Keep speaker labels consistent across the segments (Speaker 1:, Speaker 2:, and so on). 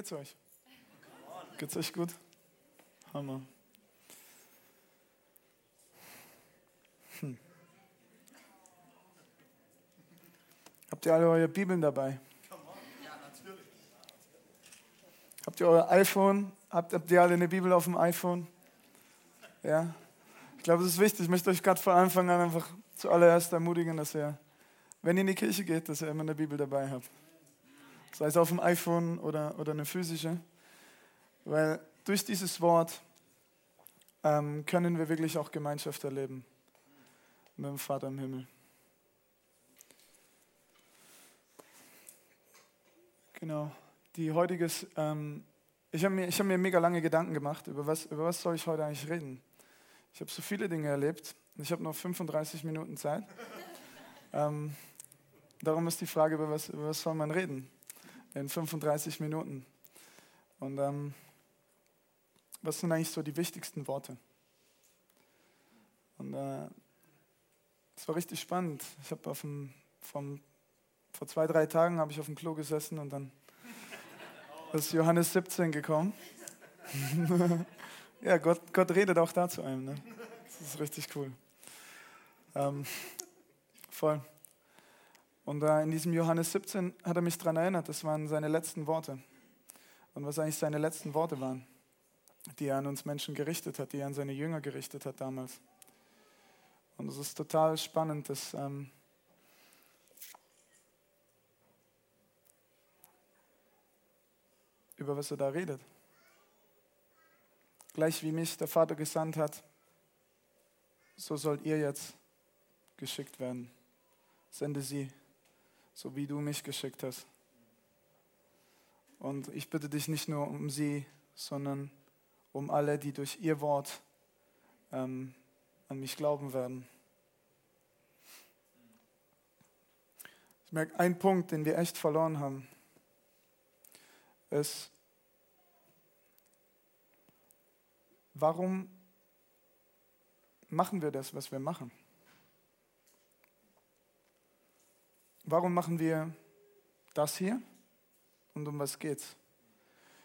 Speaker 1: Geht's euch? Geht's euch gut? Hammer. Hm. Habt ihr alle eure Bibeln dabei? Habt ihr euer iPhone? Habt, habt ihr alle eine Bibel auf dem iPhone? Ja? Ich glaube, es ist wichtig. Ich möchte euch gerade von Anfang an einfach zuallererst ermutigen, dass ihr, wenn ihr in die Kirche geht, dass ihr immer eine Bibel dabei habt. Sei es auf dem iPhone oder, oder eine physische. Weil durch dieses Wort ähm, können wir wirklich auch Gemeinschaft erleben mit dem Vater im Himmel. Genau. Die heutige, ähm, ich habe mir, hab mir mega lange Gedanken gemacht, über was, über was soll ich heute eigentlich reden. Ich habe so viele Dinge erlebt und ich habe noch 35 Minuten Zeit. ähm, darum ist die Frage, über was, über was soll man reden in 35 Minuten. Und ähm, was sind eigentlich so die wichtigsten Worte? Und äh, es war richtig spannend. Ich habe auf dem, vom, vor zwei, drei Tagen habe ich auf dem Klo gesessen und dann ist Johannes 17 gekommen. ja, Gott, Gott redet auch da zu einem. Ne? Das ist richtig cool. Ähm, voll. Und in diesem Johannes 17 hat er mich daran erinnert, das waren seine letzten Worte. Und was eigentlich seine letzten Worte waren, die er an uns Menschen gerichtet hat, die er an seine Jünger gerichtet hat damals. Und es ist total spannend, dass ähm, über was er da redet. Gleich wie mich der Vater gesandt hat, so sollt ihr jetzt geschickt werden. Sende sie, so wie du mich geschickt hast. Und ich bitte dich nicht nur um sie, sondern um alle, die durch ihr Wort ähm, an mich glauben werden. Ich merke, ein Punkt, den wir echt verloren haben, ist, warum machen wir das, was wir machen? Warum machen wir das hier und um was geht's?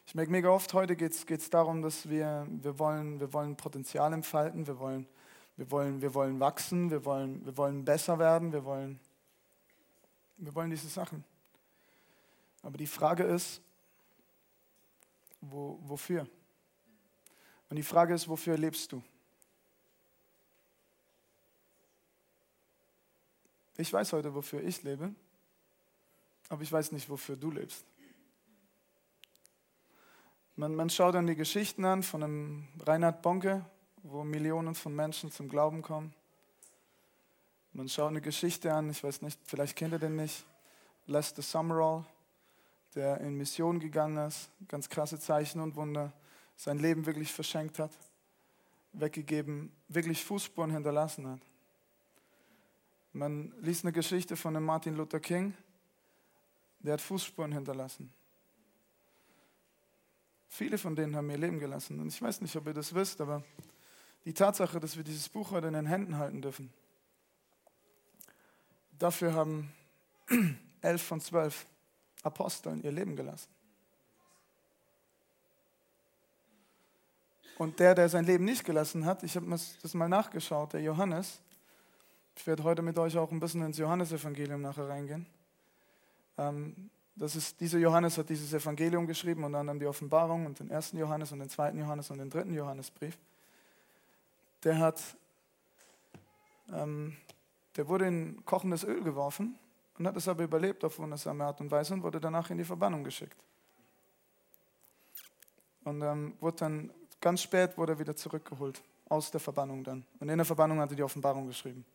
Speaker 1: Ich merke mega oft, heute geht es darum, dass wir, wir, wollen, wir wollen Potenzial entfalten, wir wollen, wir wollen, wir wollen wachsen, wir wollen, wir wollen besser werden, wir wollen, wir wollen diese Sachen. Aber die Frage ist, wo, wofür? Und die Frage ist, wofür lebst du? Ich weiß heute, wofür ich lebe, aber ich weiß nicht, wofür du lebst. Man, man schaut dann die Geschichten an von einem Reinhard Bonke, wo Millionen von Menschen zum Glauben kommen. Man schaut eine Geschichte an, ich weiß nicht, vielleicht kennt ihr den nicht, Lester Summerall, der in Mission gegangen ist, ganz krasse Zeichen und Wunder, sein Leben wirklich verschenkt hat, weggegeben, wirklich Fußspuren hinterlassen hat. Man liest eine Geschichte von dem Martin Luther King, der hat Fußspuren hinterlassen. Viele von denen haben ihr Leben gelassen. Und ich weiß nicht, ob ihr das wisst, aber die Tatsache, dass wir dieses Buch heute in den Händen halten dürfen, dafür haben elf von zwölf Aposteln ihr Leben gelassen. Und der, der sein Leben nicht gelassen hat, ich habe das mal nachgeschaut, der Johannes, ich werde heute mit euch auch ein bisschen ins Johannesevangelium nachher reingehen. Ähm, das ist, dieser Johannes hat dieses Evangelium geschrieben und dann die Offenbarung und den ersten Johannes und den zweiten Johannes und den dritten Johannesbrief. Der hat, ähm, der wurde in kochendes Öl geworfen und hat es aber überlebt auf wundersame Art und Weise und wurde danach in die Verbannung geschickt. Und ähm, wurde dann ganz spät wurde er wieder zurückgeholt aus der Verbannung dann. Und in der Verbannung hat er die Offenbarung geschrieben.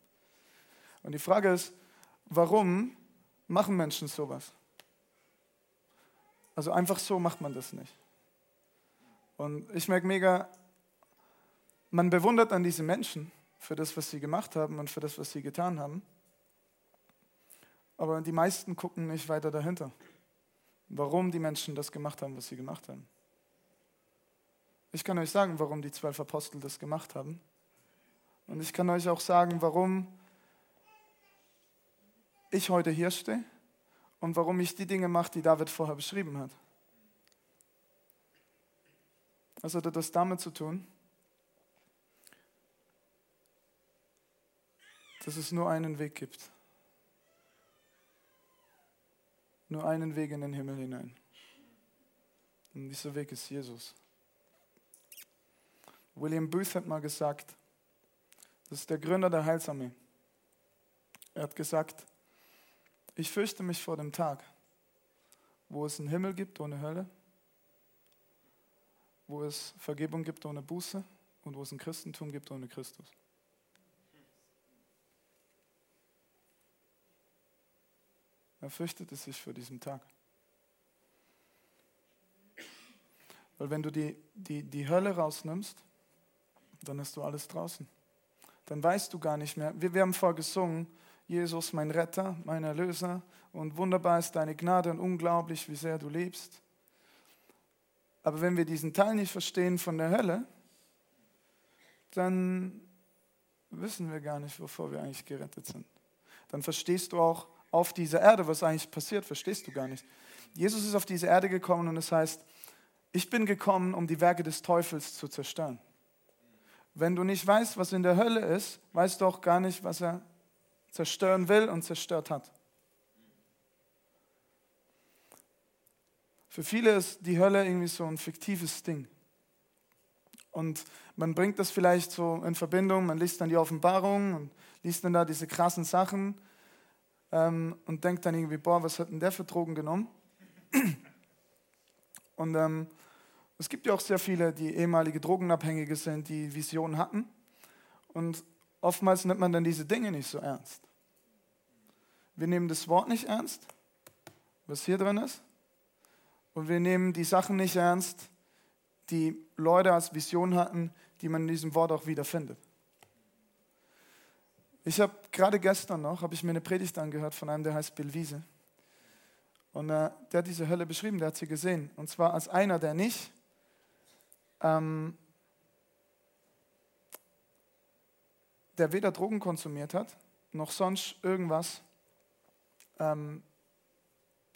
Speaker 1: Und die Frage ist, warum machen Menschen sowas? Also einfach so macht man das nicht. Und ich merke mega, man bewundert an diese Menschen für das, was sie gemacht haben und für das, was sie getan haben. Aber die meisten gucken nicht weiter dahinter, warum die Menschen das gemacht haben, was sie gemacht haben. Ich kann euch sagen, warum die zwölf Apostel das gemacht haben. Und ich kann euch auch sagen, warum ich heute hier stehe und warum ich die Dinge mache, die David vorher beschrieben hat. Was hat das damit zu tun? Dass es nur einen Weg gibt. Nur einen Weg in den Himmel hinein. Und dieser Weg ist Jesus. William Booth hat mal gesagt, das ist der Gründer der Heilsarmee. Er hat gesagt, ich fürchte mich vor dem Tag, wo es einen Himmel gibt ohne Hölle, wo es Vergebung gibt ohne Buße und wo es ein Christentum gibt ohne Christus. Er fürchtete sich vor diesem Tag. Weil wenn du die, die, die Hölle rausnimmst, dann hast du alles draußen. Dann weißt du gar nicht mehr. Wir, wir haben gesungen, Jesus, mein Retter, mein Erlöser, und wunderbar ist deine Gnade und unglaublich, wie sehr du liebst. Aber wenn wir diesen Teil nicht verstehen von der Hölle, dann wissen wir gar nicht, wovor wir eigentlich gerettet sind. Dann verstehst du auch auf dieser Erde, was eigentlich passiert, verstehst du gar nicht. Jesus ist auf diese Erde gekommen und es das heißt, ich bin gekommen, um die Werke des Teufels zu zerstören. Wenn du nicht weißt, was in der Hölle ist, weißt du auch gar nicht, was er zerstören will und zerstört hat. Für viele ist die Hölle irgendwie so ein fiktives Ding. Und man bringt das vielleicht so in Verbindung, man liest dann die Offenbarung und liest dann da diese krassen Sachen ähm, und denkt dann irgendwie, boah, was hat denn der für Drogen genommen? Und ähm, es gibt ja auch sehr viele, die ehemalige Drogenabhängige sind, die Visionen hatten. Und oftmals nimmt man dann diese Dinge nicht so ernst. Wir nehmen das Wort nicht ernst, was hier drin ist. Und wir nehmen die Sachen nicht ernst, die Leute als Vision hatten, die man in diesem Wort auch wiederfindet. Ich habe gerade gestern noch, habe ich mir eine Predigt angehört von einem, der heißt Bill Wiese. Und äh, der hat diese Hölle beschrieben, der hat sie gesehen. Und zwar als einer, der nicht ähm, der weder Drogen konsumiert hat, noch sonst irgendwas, ähm,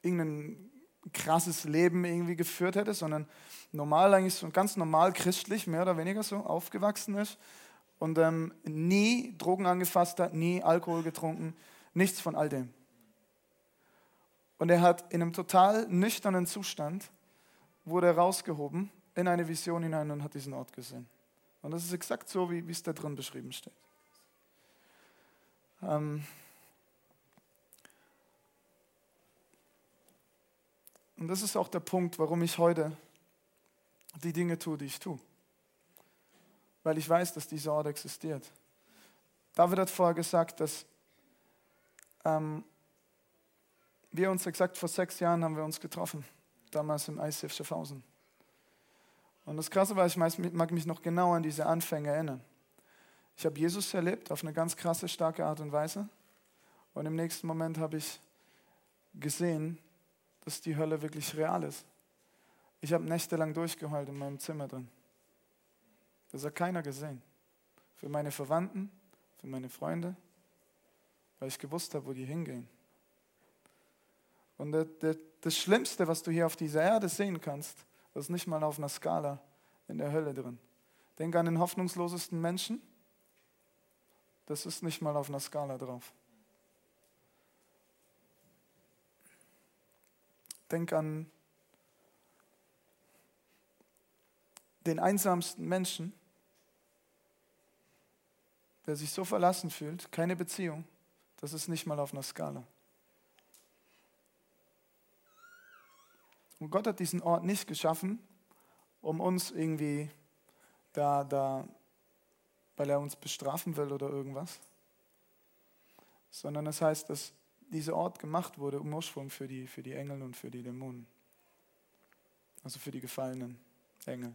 Speaker 1: irgendein krasses Leben irgendwie geführt hätte, sondern normal eigentlich so ganz normal christlich, mehr oder weniger so aufgewachsen ist und ähm, nie Drogen angefasst hat, nie Alkohol getrunken, nichts von all dem. Und er hat in einem total nüchternen Zustand, wurde rausgehoben in eine Vision hinein und hat diesen Ort gesehen. Und das ist exakt so, wie es da drin beschrieben steht. Ähm und das ist auch der Punkt, warum ich heute die Dinge tue, die ich tue weil ich weiß, dass dieser Ort existiert. David hat vorher gesagt, dass ähm, wir uns exakt vor sechs Jahren haben wir uns getroffen, damals im ICF Schaffhausen. Und das Krasse war, ich mag mich noch genau an diese Anfänge erinnern. Ich habe Jesus erlebt auf eine ganz krasse, starke Art und Weise. Und im nächsten Moment habe ich gesehen, dass die Hölle wirklich real ist. Ich habe nächtelang durchgeheult in meinem Zimmer drin. Das hat keiner gesehen. Für meine Verwandten, für meine Freunde, weil ich gewusst habe, wo die hingehen. Und das Schlimmste, was du hier auf dieser Erde sehen kannst, ist nicht mal auf einer Skala in der Hölle drin. Denk an den hoffnungslosesten Menschen. Das ist nicht mal auf einer Skala drauf. Denk an den einsamsten Menschen der sich so verlassen fühlt, keine Beziehung, das ist nicht mal auf einer Skala. Und Gott hat diesen Ort nicht geschaffen, um uns irgendwie da, da, weil er uns bestrafen will oder irgendwas, sondern es das heißt, dass dieser Ort gemacht wurde, um Ursprung für die, für die Engel und für die Dämonen. Also für die gefallenen Engel,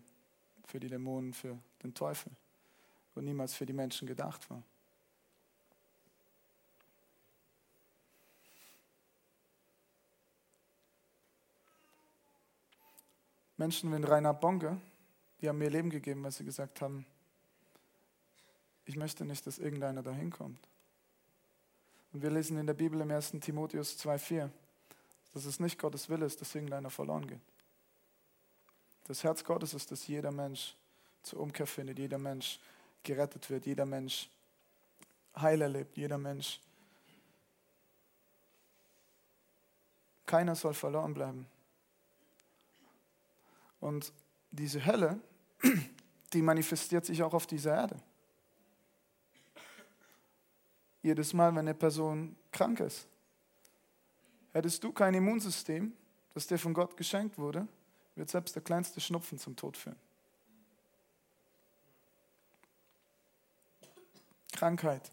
Speaker 1: für die Dämonen, für den Teufel und niemals für die Menschen gedacht war. Menschen wie Rainer Bonke, die haben mir Leben gegeben, weil sie gesagt haben, ich möchte nicht, dass irgendeiner dahin kommt. Und wir lesen in der Bibel im 1. Timotheus 2,4, dass es nicht Gottes Wille ist, dass irgendeiner verloren geht. Das Herz Gottes ist, dass jeder Mensch zur Umkehr findet, jeder Mensch gerettet wird, jeder Mensch Heil erlebt, jeder Mensch. Keiner soll verloren bleiben. Und diese Hölle, die manifestiert sich auch auf dieser Erde. Jedes Mal, wenn eine Person krank ist. Hättest du kein Immunsystem, das dir von Gott geschenkt wurde, wird selbst der kleinste Schnupfen zum Tod führen. Krankheit,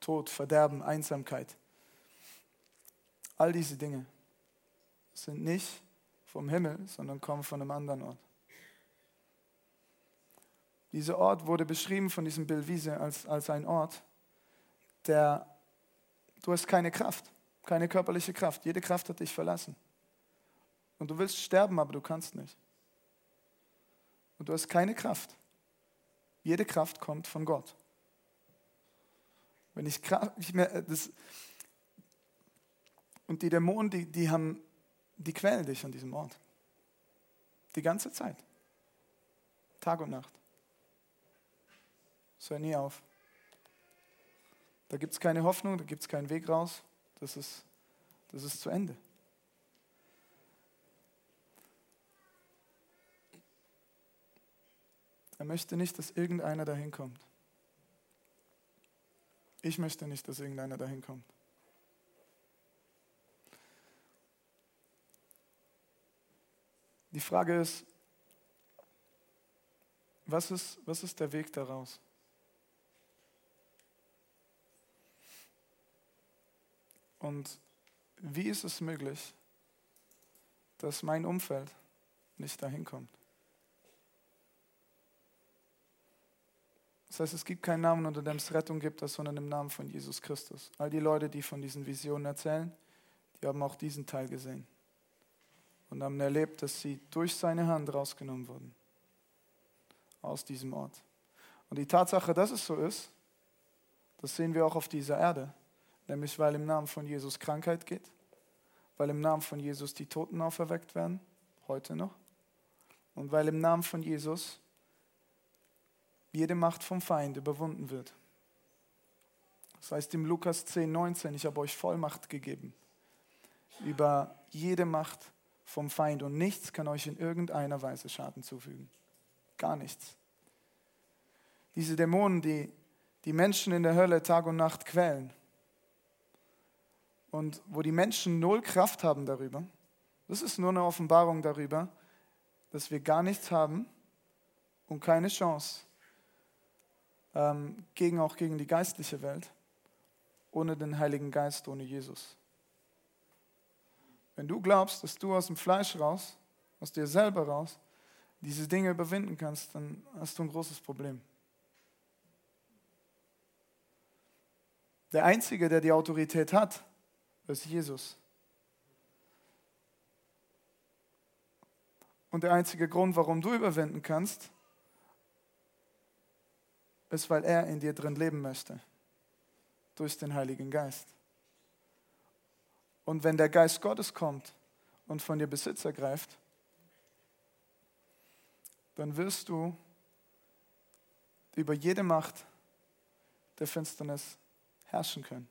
Speaker 1: Tod, Verderben, Einsamkeit. All diese Dinge sind nicht vom Himmel, sondern kommen von einem anderen Ort. Dieser Ort wurde beschrieben von diesem Bill Wiese als, als ein Ort, der, du hast keine Kraft, keine körperliche Kraft. Jede Kraft hat dich verlassen. Und du willst sterben, aber du kannst nicht. Und du hast keine Kraft. Jede Kraft kommt von Gott. Wenn ich, ich mehr, äh, das, und die Dämonen, die, die haben, die quälen dich an diesem Ort. Die ganze Zeit. Tag und Nacht. Hört nie auf. Da gibt es keine Hoffnung, da gibt es keinen Weg raus. Das ist, das ist zu Ende. Er möchte nicht, dass irgendeiner dahin kommt. Ich möchte nicht, dass irgendeiner dahin kommt. Die Frage ist, was ist, was ist der Weg daraus? Und wie ist es möglich, dass mein Umfeld nicht dahin kommt? Das heißt, es gibt keinen Namen, unter dem es Rettung gibt, sondern im Namen von Jesus Christus. All die Leute, die von diesen Visionen erzählen, die haben auch diesen Teil gesehen und haben erlebt, dass sie durch seine Hand rausgenommen wurden aus diesem Ort. Und die Tatsache, dass es so ist, das sehen wir auch auf dieser Erde, nämlich weil im Namen von Jesus Krankheit geht, weil im Namen von Jesus die Toten auferweckt werden, heute noch, und weil im Namen von Jesus jede Macht vom Feind überwunden wird. Das heißt im Lukas 10, 19, ich habe euch Vollmacht gegeben über jede Macht vom Feind und nichts kann euch in irgendeiner Weise Schaden zufügen. Gar nichts. Diese Dämonen, die die Menschen in der Hölle Tag und Nacht quälen und wo die Menschen null Kraft haben darüber, das ist nur eine Offenbarung darüber, dass wir gar nichts haben und keine Chance ähm, gegen auch gegen die geistliche Welt, ohne den Heiligen Geist, ohne Jesus. Wenn du glaubst, dass du aus dem Fleisch raus, aus dir selber raus, diese Dinge überwinden kannst, dann hast du ein großes Problem. Der Einzige, der die Autorität hat, ist Jesus. Und der einzige Grund, warum du überwinden kannst, ist, weil er in dir drin leben möchte. Durch den Heiligen Geist. Und wenn der Geist Gottes kommt und von dir Besitz ergreift, dann wirst du über jede Macht der Finsternis herrschen können.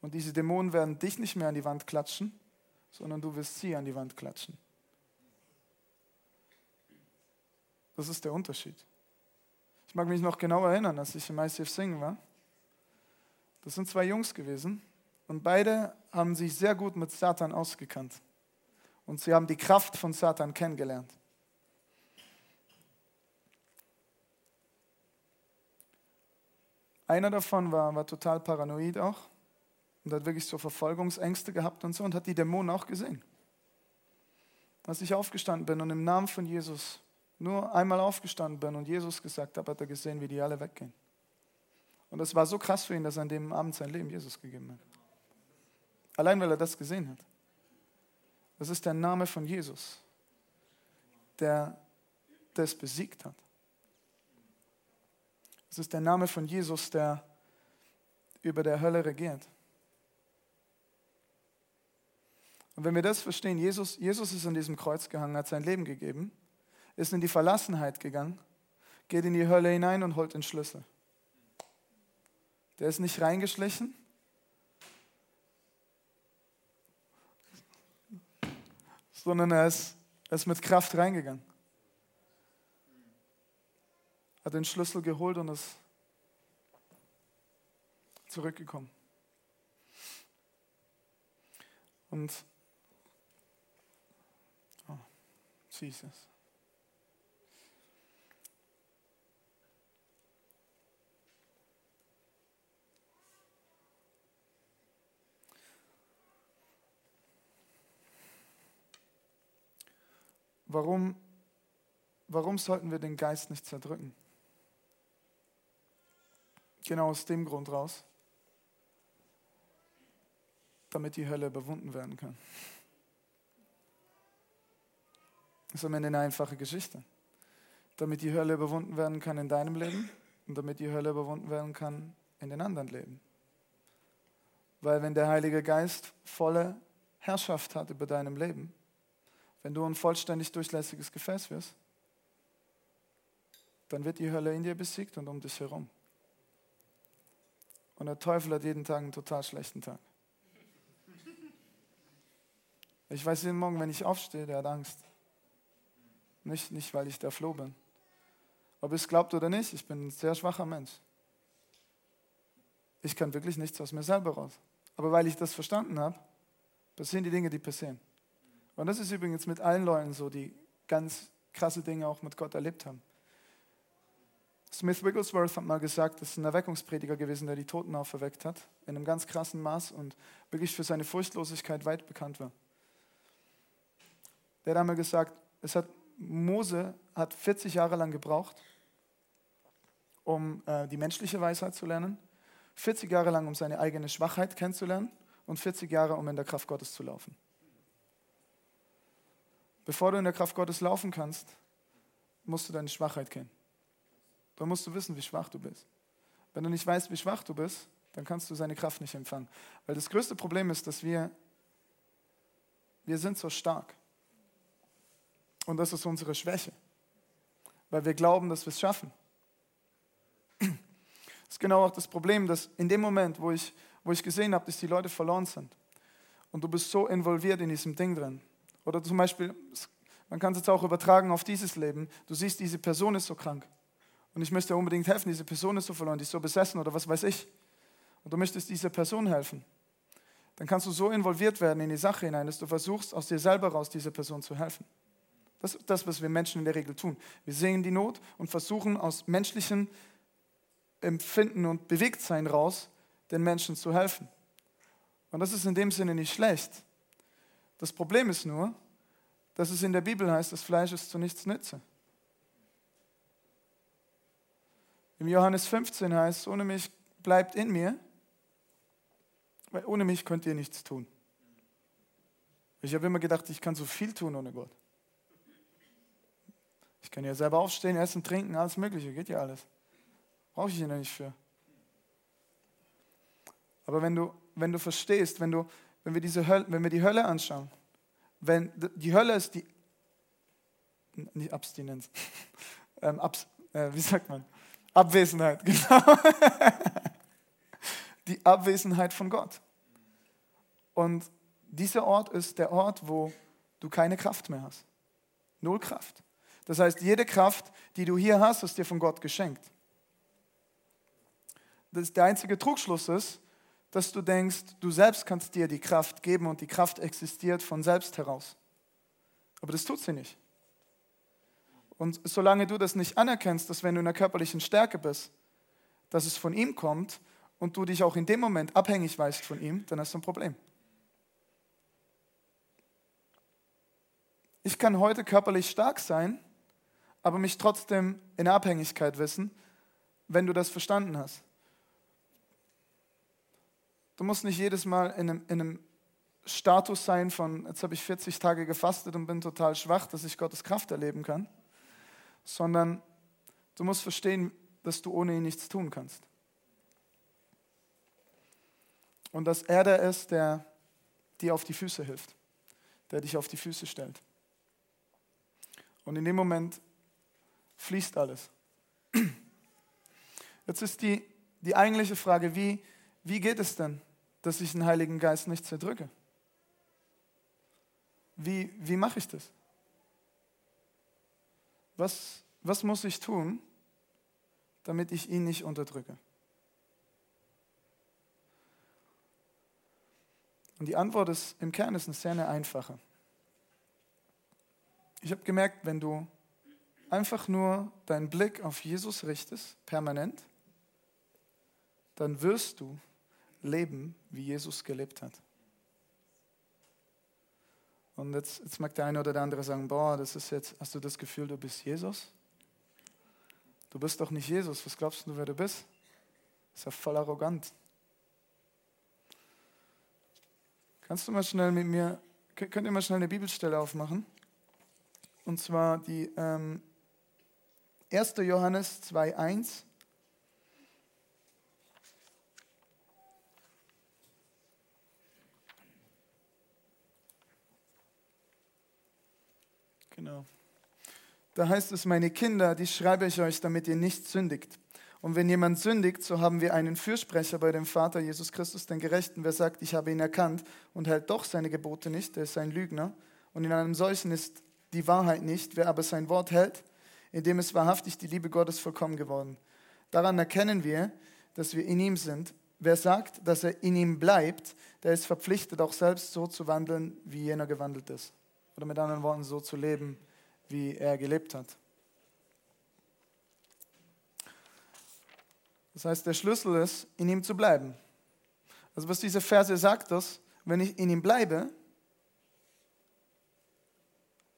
Speaker 1: Und diese Dämonen werden dich nicht mehr an die Wand klatschen, sondern du wirst sie an die Wand klatschen. Das ist der Unterschied. Ich mag mich noch genau erinnern, als ich im ICF singen war. Das sind zwei Jungs gewesen und beide haben sich sehr gut mit Satan ausgekannt. Und sie haben die Kraft von Satan kennengelernt. Einer davon war, war total paranoid auch und hat wirklich so Verfolgungsängste gehabt und so und hat die Dämonen auch gesehen. Als ich aufgestanden bin und im Namen von Jesus nur einmal aufgestanden bin und Jesus gesagt habe, hat er gesehen, wie die alle weggehen. Und das war so krass für ihn, dass er an dem Abend sein Leben Jesus gegeben hat. Allein weil er das gesehen hat. Das ist der Name von Jesus, der das besiegt hat. Das ist der Name von Jesus, der über der Hölle regiert. Und wenn wir das verstehen, Jesus, Jesus ist an diesem Kreuz gehangen, hat sein Leben gegeben ist in die Verlassenheit gegangen, geht in die Hölle hinein und holt den Schlüssel. Der ist nicht reingeschlichen, sondern er ist, er ist mit Kraft reingegangen. Hat den Schlüssel geholt und ist zurückgekommen. Und Jesus. Warum, warum sollten wir den Geist nicht zerdrücken? Genau aus dem Grund raus, damit die Hölle überwunden werden kann. Ist am Ende eine einfache Geschichte. Damit die Hölle überwunden werden kann in deinem Leben und damit die Hölle überwunden werden kann in den anderen Leben. Weil wenn der Heilige Geist volle Herrschaft hat über deinem Leben, wenn du ein vollständig durchlässiges Gefäß wirst, dann wird die Hölle in dir besiegt und um dich herum. Und der Teufel hat jeden Tag einen total schlechten Tag. Ich weiß jeden Morgen, wenn ich aufstehe, der hat Angst. Nicht, nicht weil ich der Floh bin. Ob es glaubt oder nicht, ich bin ein sehr schwacher Mensch. Ich kann wirklich nichts aus mir selber raus. Aber weil ich das verstanden habe, passieren die Dinge, die passieren. Und das ist übrigens mit allen Leuten so, die ganz krasse Dinge auch mit Gott erlebt haben. Smith Wigglesworth hat mal gesagt, das ist ein Erweckungsprediger gewesen, der die Toten auferweckt hat, in einem ganz krassen Maß und wirklich für seine Furchtlosigkeit weit bekannt war. Der hat einmal gesagt, es hat, Mose hat 40 Jahre lang gebraucht, um äh, die menschliche Weisheit zu lernen, 40 Jahre lang, um seine eigene Schwachheit kennenzulernen und 40 Jahre, um in der Kraft Gottes zu laufen. Bevor du in der Kraft Gottes laufen kannst, musst du deine Schwachheit kennen. Dann musst du wissen, wie schwach du bist. Wenn du nicht weißt, wie schwach du bist, dann kannst du seine Kraft nicht empfangen. Weil das größte Problem ist, dass wir, wir sind so stark. Und das ist unsere Schwäche. Weil wir glauben, dass wir es schaffen. Das ist genau auch das Problem, dass in dem Moment, wo ich, wo ich gesehen habe, dass die Leute verloren sind und du bist so involviert in diesem Ding drin, oder zum Beispiel, man kann es jetzt auch übertragen auf dieses Leben. Du siehst, diese Person ist so krank. Und ich möchte unbedingt helfen, diese Person ist so verloren, die ist so besessen oder was weiß ich. Und du möchtest dieser Person helfen. Dann kannst du so involviert werden in die Sache hinein, dass du versuchst, aus dir selber raus dieser Person zu helfen. Das ist das, was wir Menschen in der Regel tun. Wir sehen die Not und versuchen aus menschlichem Empfinden und Bewegtsein raus, den Menschen zu helfen. Und das ist in dem Sinne nicht schlecht. Das Problem ist nur, dass es in der Bibel heißt, das Fleisch ist zu nichts nütze. Im Johannes 15 heißt, ohne mich bleibt in mir, weil ohne mich könnt ihr nichts tun. Ich habe immer gedacht, ich kann so viel tun ohne Gott. Ich kann ja selber aufstehen, essen, trinken, alles Mögliche, geht ja alles. Brauche ich ihn ja nicht für. Aber wenn du, wenn du verstehst, wenn du, wenn wir, diese Hölle, wenn wir die Hölle anschauen, wenn die Hölle ist die, nicht Abstinenz, ähm, Abs, äh, wie sagt man? Abwesenheit, genau. die Abwesenheit von Gott. Und dieser Ort ist der Ort, wo du keine Kraft mehr hast. Null Kraft. Das heißt, jede Kraft, die du hier hast, ist dir von Gott geschenkt. Das der einzige Trugschluss ist, dass du denkst, du selbst kannst dir die Kraft geben und die Kraft existiert von selbst heraus. Aber das tut sie nicht. Und solange du das nicht anerkennst, dass wenn du in der körperlichen Stärke bist, dass es von ihm kommt und du dich auch in dem Moment abhängig weißt von ihm, dann hast du ein Problem. Ich kann heute körperlich stark sein, aber mich trotzdem in Abhängigkeit wissen, wenn du das verstanden hast. Du musst nicht jedes Mal in einem, in einem Status sein von, jetzt habe ich 40 Tage gefastet und bin total schwach, dass ich Gottes Kraft erleben kann, sondern du musst verstehen, dass du ohne ihn nichts tun kannst. Und dass er der ist, der dir auf die Füße hilft, der dich auf die Füße stellt. Und in dem Moment fließt alles. Jetzt ist die, die eigentliche Frage, wie, wie geht es denn, dass ich den Heiligen Geist nicht zerdrücke? Wie, wie mache ich das? Was, was muss ich tun, damit ich ihn nicht unterdrücke? Und die Antwort ist im Kern ist eine sehr eine einfache. Ich habe gemerkt, wenn du einfach nur deinen Blick auf Jesus richtest, permanent, dann wirst du leben, wie Jesus gelebt hat. Und jetzt, jetzt mag der eine oder der andere sagen, boah, das ist jetzt, hast du das Gefühl, du bist Jesus? Du bist doch nicht Jesus, was glaubst du, wer du bist? Ist ja voll arrogant. Kannst du mal schnell mit mir, könnt ihr mal schnell eine Bibelstelle aufmachen? Und zwar die ähm, 1. Johannes 2,1. Genau. Da heißt es, meine Kinder, die schreibe ich euch, damit ihr nicht sündigt. Und wenn jemand sündigt, so haben wir einen Fürsprecher bei dem Vater, Jesus Christus, den Gerechten. Wer sagt, ich habe ihn erkannt und hält doch seine Gebote nicht, der ist ein Lügner. Und in einem solchen ist die Wahrheit nicht. Wer aber sein Wort hält, in dem ist wahrhaftig die Liebe Gottes vollkommen geworden. Daran erkennen wir, dass wir in ihm sind. Wer sagt, dass er in ihm bleibt, der ist verpflichtet, auch selbst so zu wandeln, wie jener gewandelt ist. Oder mit anderen Worten, so zu leben, wie er gelebt hat. Das heißt, der Schlüssel ist, in ihm zu bleiben. Also was diese Verse sagt, ist, wenn ich in ihm bleibe,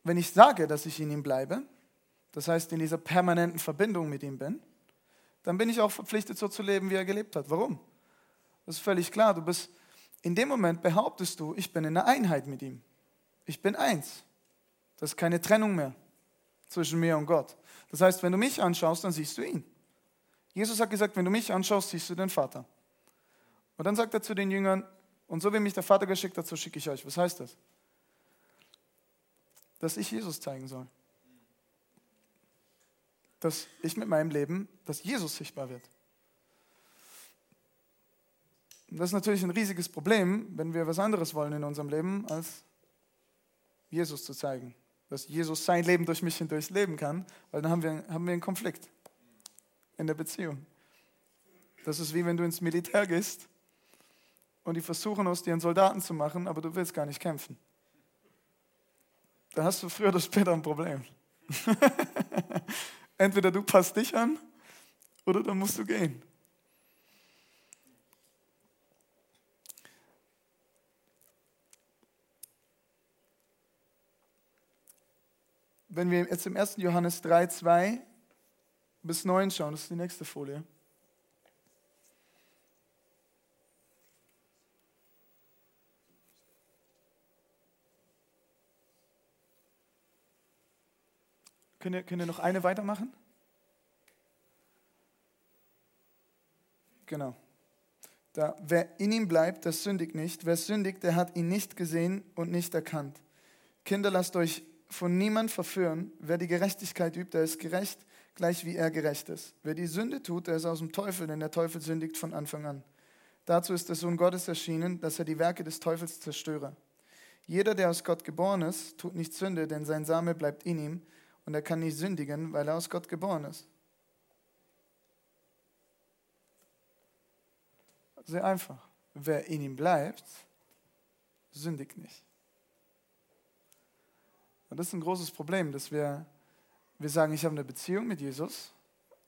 Speaker 1: wenn ich sage, dass ich in ihm bleibe, das heißt in dieser permanenten Verbindung mit ihm bin, dann bin ich auch verpflichtet, so zu leben, wie er gelebt hat. Warum? Das ist völlig klar. Du bist, in dem Moment behauptest du, ich bin in einer Einheit mit ihm. Ich bin eins. Das ist keine Trennung mehr zwischen mir und Gott. Das heißt, wenn du mich anschaust, dann siehst du ihn. Jesus hat gesagt, wenn du mich anschaust, siehst du den Vater. Und dann sagt er zu den Jüngern, und so wie mich der Vater geschickt hat, so schicke ich euch. Was heißt das? Dass ich Jesus zeigen soll. Dass ich mit meinem Leben, dass Jesus sichtbar wird. Und das ist natürlich ein riesiges Problem, wenn wir was anderes wollen in unserem Leben, als Jesus zu zeigen. Dass Jesus sein Leben durch mich hindurch leben kann, weil dann haben wir, haben wir einen Konflikt in der Beziehung. Das ist wie wenn du ins Militär gehst und die versuchen aus dir einen Soldaten zu machen, aber du willst gar nicht kämpfen. Da hast du früher oder später ein Problem. Entweder du passt dich an oder dann musst du gehen. Wenn wir jetzt im 1. Johannes 3, 2 bis 9 schauen. Das ist die nächste Folie. Könnt ihr, könnt ihr noch eine weitermachen? Genau. Da, wer in ihm bleibt, der sündigt nicht. Wer sündigt, der hat ihn nicht gesehen und nicht erkannt. Kinder, lasst euch von niemand verführen. Wer die Gerechtigkeit übt, der ist gerecht, gleich wie er gerecht ist. Wer die Sünde tut, der ist aus dem Teufel, denn der Teufel sündigt von Anfang an. Dazu ist der Sohn Gottes erschienen, dass er die Werke des Teufels zerstöre. Jeder, der aus Gott geboren ist, tut nicht Sünde, denn sein Same bleibt in ihm und er kann nicht sündigen, weil er aus Gott geboren ist. Sehr einfach. Wer in ihm bleibt, sündigt nicht. Und das ist ein großes Problem, dass wir wir sagen, ich habe eine Beziehung mit Jesus,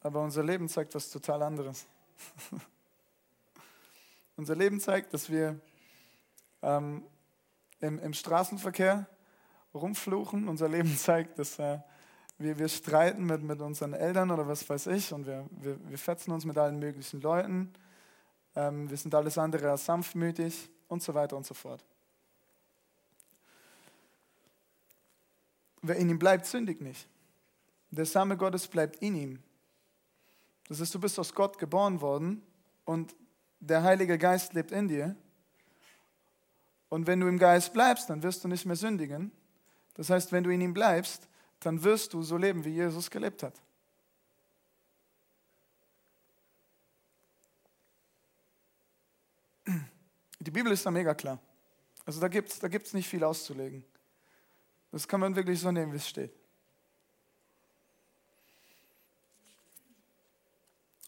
Speaker 1: aber unser Leben zeigt was total anderes. unser Leben zeigt, dass wir ähm, im, im, Straßenverkehr rumfluchen. Unser Leben zeigt, dass äh, wir, wir streiten mit, mit unseren Eltern oder was weiß ich und wir, wir, wir fetzen uns mit allen möglichen Leuten. Ähm, wir sind alles andere als sanftmütig und so weiter und so fort. Wer in ihm bleibt, sündigt nicht. Der Same Gottes bleibt in ihm. Das heißt, du bist aus Gott geboren worden und der Heilige Geist lebt in dir. Und wenn du im Geist bleibst, dann wirst du nicht mehr sündigen. Das heißt, wenn du in ihm bleibst, dann wirst du so leben, wie Jesus gelebt hat. Die Bibel ist da mega klar. Also da gibt es da gibt's nicht viel auszulegen. Das kann man wirklich so nehmen, wie es steht.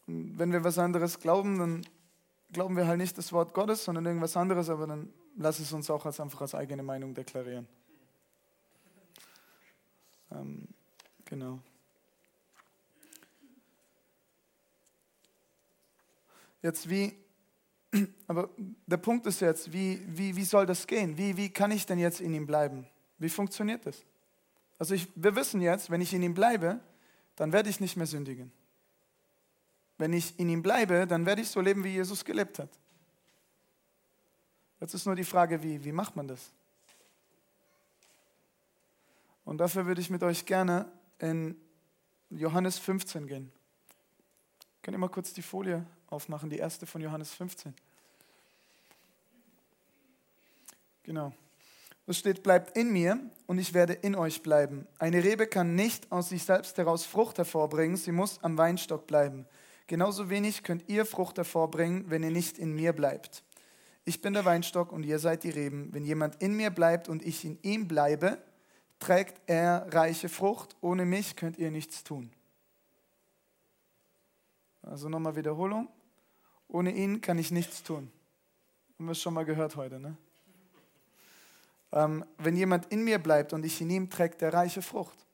Speaker 1: Und wenn wir was anderes glauben, dann glauben wir halt nicht das Wort Gottes, sondern irgendwas anderes, aber dann lass es uns auch als einfach als eigene Meinung deklarieren. Ähm, genau. Jetzt wie, aber der Punkt ist jetzt, wie, wie, wie soll das gehen? Wie, wie kann ich denn jetzt in ihm bleiben? Wie funktioniert das? Also ich, wir wissen jetzt, wenn ich in ihm bleibe, dann werde ich nicht mehr sündigen. Wenn ich in ihm bleibe, dann werde ich so leben, wie Jesus gelebt hat. Jetzt ist nur die Frage, wie, wie macht man das? Und dafür würde ich mit euch gerne in Johannes 15 gehen. Könnt ihr mal kurz die Folie aufmachen, die erste von Johannes 15. Genau. Es steht, bleibt in mir und ich werde in euch bleiben. Eine Rebe kann nicht aus sich selbst heraus Frucht hervorbringen, sie muss am Weinstock bleiben. Genauso wenig könnt ihr Frucht hervorbringen, wenn ihr nicht in mir bleibt. Ich bin der Weinstock und ihr seid die Reben. Wenn jemand in mir bleibt und ich in ihm bleibe, trägt er reiche Frucht. Ohne mich könnt ihr nichts tun. Also nochmal Wiederholung. Ohne ihn kann ich nichts tun. Haben wir es schon mal gehört heute, ne? Ähm, wenn jemand in mir bleibt und ich in ihm, trägt er reiche Frucht.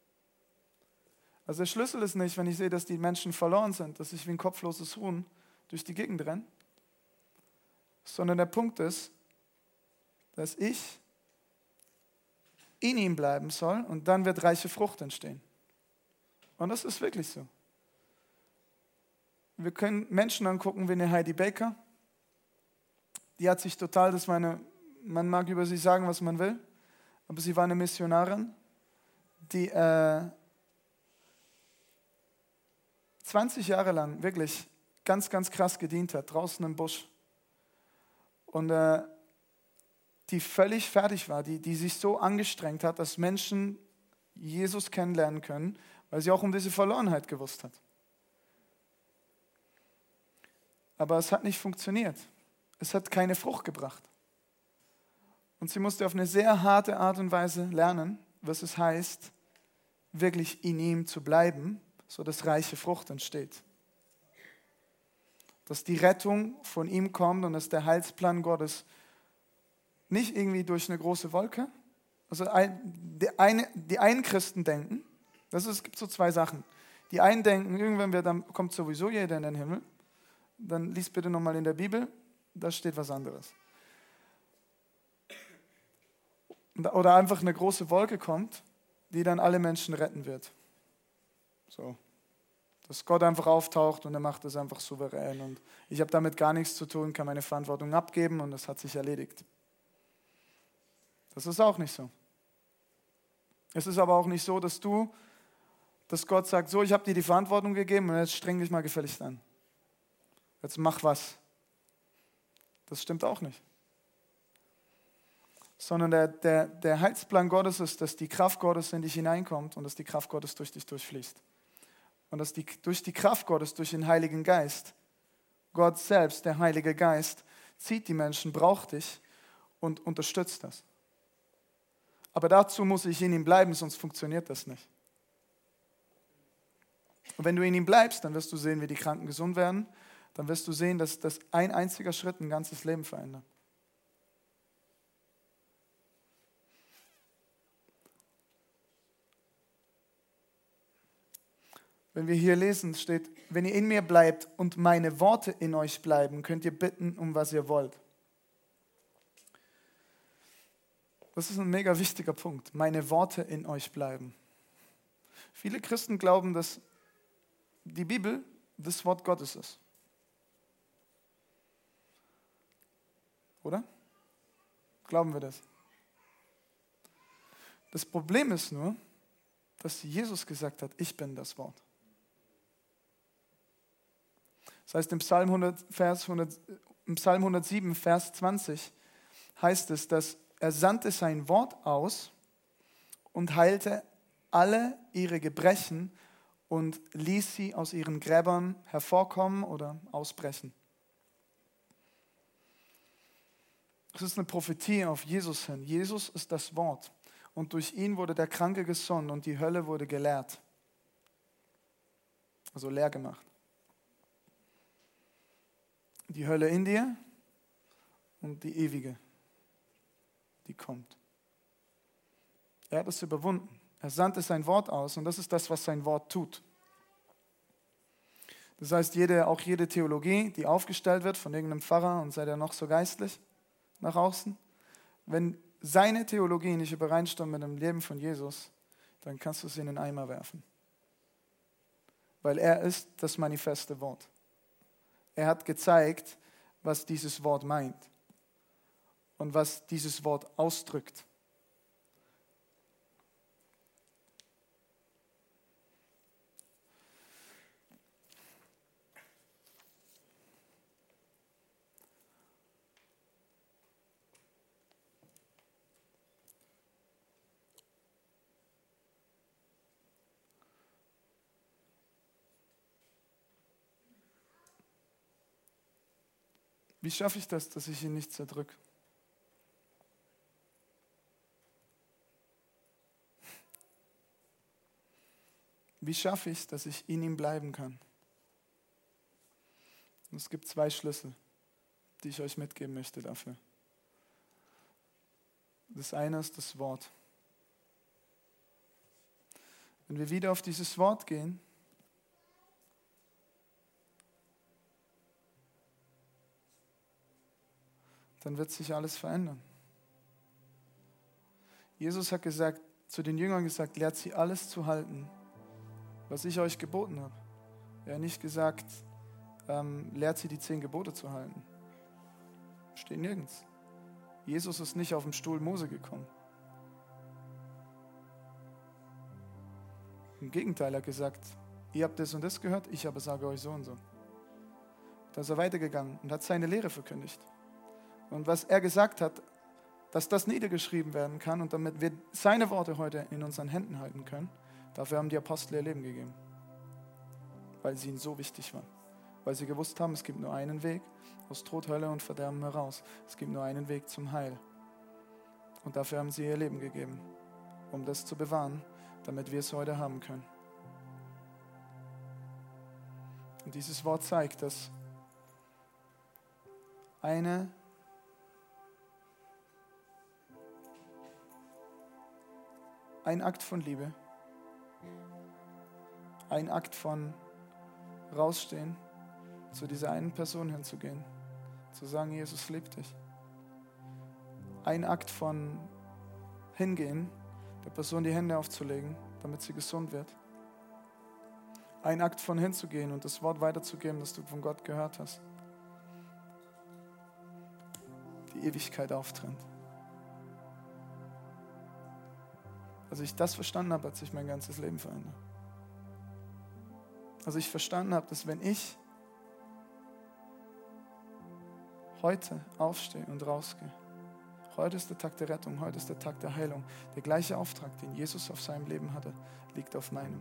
Speaker 1: Also der Schlüssel ist nicht, wenn ich sehe, dass die Menschen verloren sind, dass ich wie ein kopfloses Huhn durch die Gegend renne, sondern der Punkt ist, dass ich in ihm bleiben soll und dann wird reiche Frucht entstehen. Und das ist wirklich so. Wir können Menschen angucken wie eine Heidi Baker. Die hat sich total, das meine, man mag über sie sagen, was man will, aber sie war eine Missionarin, die äh, 20 Jahre lang wirklich ganz, ganz krass gedient hat, draußen im Busch. Und äh, die völlig fertig war, die, die sich so angestrengt hat, dass Menschen Jesus kennenlernen können, weil sie auch um diese Verlorenheit gewusst hat. Aber es hat nicht funktioniert. Es hat keine Frucht gebracht. Und sie musste auf eine sehr harte Art und Weise lernen, was es heißt, wirklich in ihm zu bleiben so dass reiche Frucht entsteht. Dass die Rettung von ihm kommt und dass der Heilsplan Gottes nicht irgendwie durch eine große Wolke, also die, eine, die einen Christen denken, das ist, es gibt so zwei Sachen. Die einen denken, irgendwann wird, dann kommt sowieso jeder in den Himmel. Dann liest bitte nochmal in der Bibel, da steht was anderes. Oder einfach eine große Wolke kommt, die dann alle Menschen retten wird. So. Dass Gott einfach auftaucht und er macht es einfach souverän. Und ich habe damit gar nichts zu tun, kann meine Verantwortung abgeben und das hat sich erledigt. Das ist auch nicht so. Es ist aber auch nicht so, dass du, dass Gott sagt, so, ich habe dir die Verantwortung gegeben und jetzt streng dich mal gefälligst an. Jetzt mach was. Das stimmt auch nicht. Sondern der, der, der Heilsplan Gottes ist, dass die Kraft Gottes in dich hineinkommt und dass die Kraft Gottes durch dich durchfließt. Und dass die, durch die Kraft Gottes, durch den Heiligen Geist, Gott selbst, der Heilige Geist, zieht die Menschen, braucht dich und unterstützt das. Aber dazu muss ich in ihm bleiben, sonst funktioniert das nicht. Und wenn du in ihm bleibst, dann wirst du sehen, wie die Kranken gesund werden. Dann wirst du sehen, dass, dass ein einziger Schritt ein ganzes Leben verändert. Wenn wir hier lesen, steht, wenn ihr in mir bleibt und meine Worte in euch bleiben, könnt ihr bitten, um was ihr wollt. Das ist ein mega wichtiger Punkt. Meine Worte in euch bleiben. Viele Christen glauben, dass die Bibel das Wort Gottes ist. Oder? Glauben wir das? Das Problem ist nur, dass Jesus gesagt hat, ich bin das Wort. Das heißt, im Psalm, 100, Vers 100, im Psalm 107, Vers 20 heißt es, dass er sandte sein Wort aus und heilte alle ihre Gebrechen und ließ sie aus ihren Gräbern hervorkommen oder ausbrechen. Das ist eine Prophetie auf Jesus hin. Jesus ist das Wort. Und durch ihn wurde der Kranke gesund und die Hölle wurde geleert. Also leer gemacht. Die Hölle in dir und die ewige, die kommt. Er hat es überwunden. Er sandte sein Wort aus und das ist das, was sein Wort tut. Das heißt, jede, auch jede Theologie, die aufgestellt wird von irgendeinem Pfarrer und sei der noch so geistlich nach außen, wenn seine Theologie nicht übereinstimmt mit dem Leben von Jesus, dann kannst du sie in den Eimer werfen. Weil er ist das manifeste Wort. Er hat gezeigt, was dieses Wort meint und was dieses Wort ausdrückt. Wie schaffe ich das, dass ich ihn nicht zerdrücke? Wie schaffe ich es, dass ich in ihm bleiben kann? Und es gibt zwei Schlüssel, die ich euch mitgeben möchte dafür. Das eine ist das Wort. Wenn wir wieder auf dieses Wort gehen, dann wird sich alles verändern. Jesus hat gesagt, zu den Jüngern gesagt, lehrt sie alles zu halten, was ich euch geboten habe. Er hat nicht gesagt, ähm, lehrt sie die zehn Gebote zu halten. Steht nirgends. Jesus ist nicht auf dem Stuhl Mose gekommen. Im Gegenteil, er hat gesagt, ihr habt das und das gehört, ich aber sage euch so und so. Da ist er weitergegangen und hat seine Lehre verkündigt. Und was er gesagt hat, dass das niedergeschrieben werden kann und damit wir seine Worte heute in unseren Händen halten können, dafür haben die Apostel ihr Leben gegeben. Weil sie ihnen so wichtig waren. Weil sie gewusst haben, es gibt nur einen Weg aus Tod, Hölle und Verderben heraus. Es gibt nur einen Weg zum Heil. Und dafür haben sie ihr Leben gegeben, um das zu bewahren, damit wir es heute haben können. Und dieses Wort zeigt, dass eine ein Akt von Liebe, ein Akt von rausstehen, zu dieser einen Person hinzugehen, zu sagen, Jesus liebt dich. Ein Akt von hingehen, der Person die Hände aufzulegen, damit sie gesund wird. Ein Akt von hinzugehen und das Wort weiterzugeben, das du von Gott gehört hast. Die Ewigkeit auftrennt. Als ich das verstanden habe, hat sich mein ganzes Leben verändert. Als ich verstanden habe, dass wenn ich heute aufstehe und rausgehe, heute ist der Tag der Rettung, heute ist der Tag der Heilung, der gleiche Auftrag, den Jesus auf seinem Leben hatte, liegt auf meinem.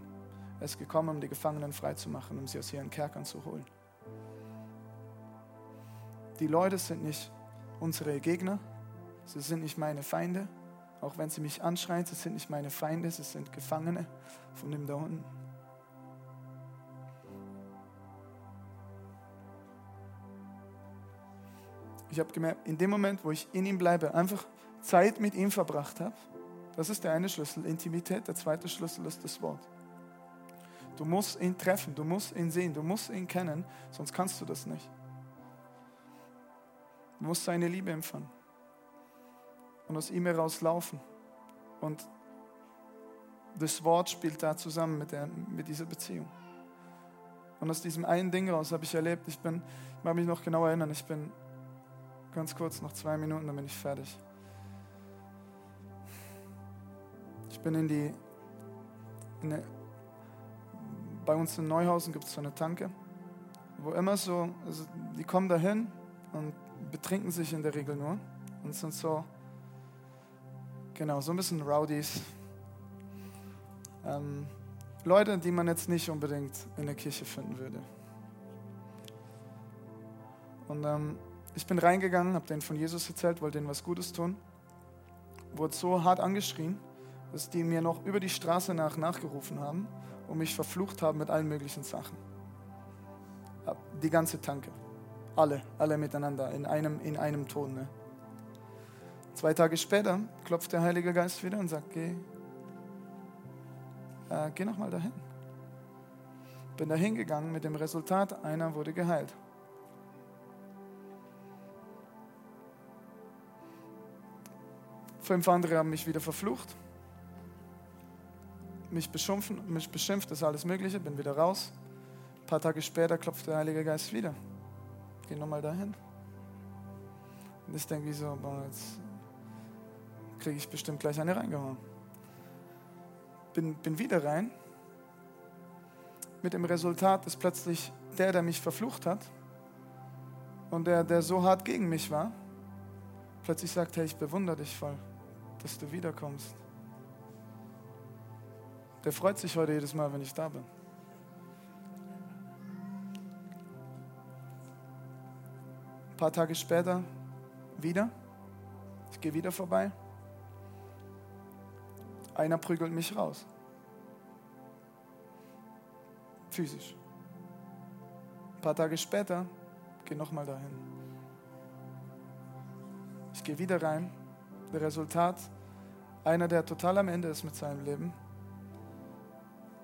Speaker 1: Er ist gekommen, um die Gefangenen freizumachen, um sie aus ihren Kerkern zu holen. Die Leute sind nicht unsere Gegner, sie sind nicht meine Feinde, auch wenn sie mich anschreien, sie sind nicht meine Feinde, sie sind Gefangene von dem da unten. Ich habe gemerkt, in dem Moment, wo ich in ihm bleibe, einfach Zeit mit ihm verbracht habe, das ist der eine Schlüssel, Intimität. Der zweite Schlüssel ist das Wort. Du musst ihn treffen, du musst ihn sehen, du musst ihn kennen, sonst kannst du das nicht. Du musst seine Liebe empfangen und aus ihm heraus laufen. Und das Wort spielt da zusammen mit, der, mit dieser Beziehung. Und aus diesem einen Ding raus habe ich erlebt, ich bin, ich mag mich noch genau erinnern, ich bin ganz kurz, noch zwei Minuten, dann bin ich fertig. Ich bin in die, in eine, bei uns in Neuhausen gibt es so eine Tanke, wo immer so, also die kommen dahin und betrinken sich in der Regel nur und sind so Genau, so ein bisschen Rowdies. Ähm, Leute, die man jetzt nicht unbedingt in der Kirche finden würde. Und ähm, ich bin reingegangen, habe denen von Jesus erzählt, wollte denen was Gutes tun. Wurde so hart angeschrien, dass die mir noch über die Straße nach nachgerufen haben und mich verflucht haben mit allen möglichen Sachen. Die ganze Tanke. Alle, alle miteinander, in einem, in einem Ton. Ne? Zwei Tage später klopft der Heilige Geist wieder und sagt, geh, äh, geh nochmal dahin. Bin da hingegangen mit dem Resultat, einer wurde geheilt. Fünf andere haben mich wieder verflucht, mich beschimpft, mich beschimpft, das ist alles Mögliche, bin wieder raus. Ein paar Tage später klopft der Heilige Geist wieder. Geh nochmal dahin. Und ich denke, wieso, boah, jetzt kriege ich bestimmt gleich eine reingehauen. Bin, bin wieder rein, mit dem Resultat, dass plötzlich der, der mich verflucht hat und der, der so hart gegen mich war, plötzlich sagt, hey, ich bewundere dich voll dass du wiederkommst. Der freut sich heute jedes Mal, wenn ich da bin. Ein paar Tage später wieder. Ich gehe wieder vorbei. Einer prügelt mich raus. Physisch. Ein paar Tage später gehe nochmal dahin. Ich gehe wieder rein Resultat, einer, der total am Ende ist mit seinem Leben,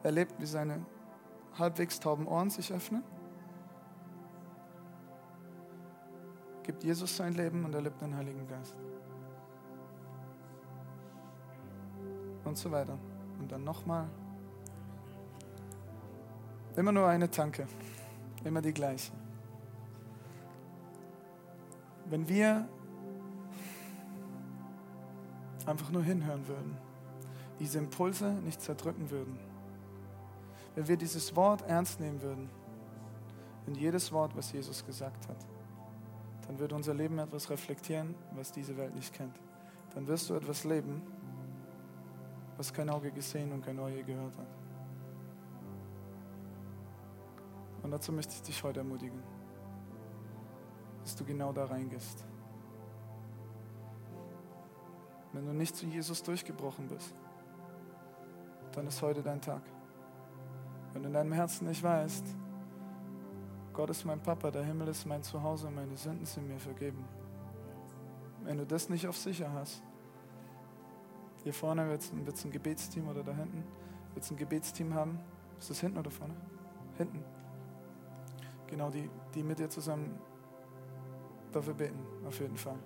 Speaker 1: erlebt, wie seine halbwegs tauben Ohren sich öffnen, gibt Jesus sein Leben und erlebt den Heiligen Geist. Und so weiter. Und dann nochmal. Immer nur eine Tanke. Immer die gleiche. Wenn wir einfach nur hinhören würden, diese Impulse nicht zerdrücken würden, wenn wir dieses Wort ernst nehmen würden und jedes Wort, was Jesus gesagt hat, dann würde unser Leben etwas reflektieren, was diese Welt nicht kennt. Dann wirst du etwas leben, was kein Auge gesehen und kein Ohr gehört hat. Und dazu möchte ich dich heute ermutigen, dass du genau da reingehst. Wenn du nicht zu Jesus durchgebrochen bist, dann ist heute dein Tag. Wenn du in deinem Herzen nicht weißt, Gott ist mein Papa, der Himmel ist mein Zuhause, meine Sünden sind mir vergeben. Wenn du das nicht auf sicher hast, hier vorne wird es ein Gebetsteam oder da hinten wird es ein Gebetsteam haben. Ist das hinten oder vorne? Hinten. Genau, die, die mit dir zusammen dafür beten, auf jeden Fall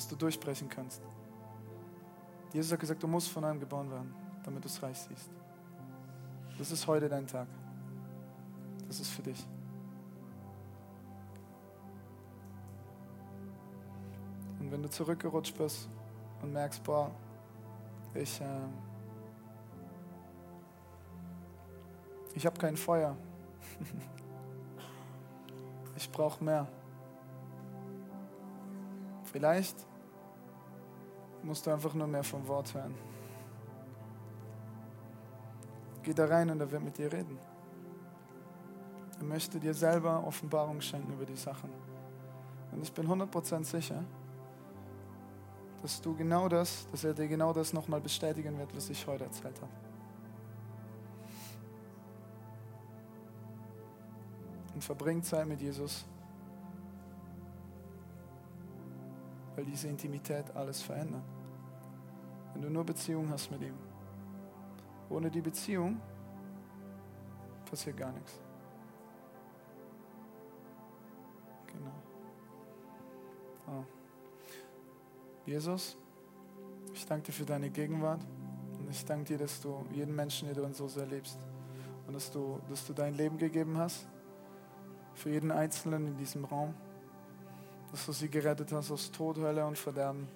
Speaker 1: dass du durchbrechen kannst. Jesus hat gesagt, du musst von einem geboren werden, damit du es reich siehst. Das ist heute dein Tag. Das ist für dich. Und wenn du zurückgerutscht bist und merkst, boah, ich, äh, ich habe kein Feuer, ich brauche mehr. Vielleicht musst du einfach nur mehr vom Wort hören. Geh da rein und er wird mit dir reden. Er möchte dir selber Offenbarung schenken über die Sachen. Und ich bin 100% sicher, dass du genau das, dass er dir genau das nochmal bestätigen wird, was ich heute erzählt habe. Und verbring Zeit mit Jesus weil diese Intimität alles verändert. Wenn du nur Beziehung hast mit ihm. Ohne die Beziehung passiert gar nichts. Genau. Oh. Jesus, ich danke dir für deine Gegenwart und ich danke dir, dass du jeden Menschen hier drin so sehr liebst und dass du, dass du dein Leben gegeben hast für jeden Einzelnen in diesem Raum dass du sie gerettet hast aus Tod, Hölle und Verderben.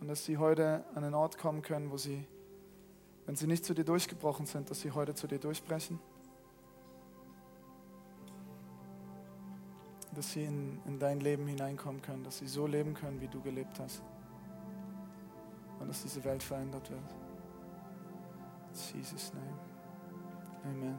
Speaker 1: Und dass sie heute an einen Ort kommen können, wo sie, wenn sie nicht zu dir durchgebrochen sind, dass sie heute zu dir durchbrechen. Dass sie in, in dein Leben hineinkommen können, dass sie so leben können, wie du gelebt hast. und dass diese Welt verändert wird. In Jesus' name. Amen.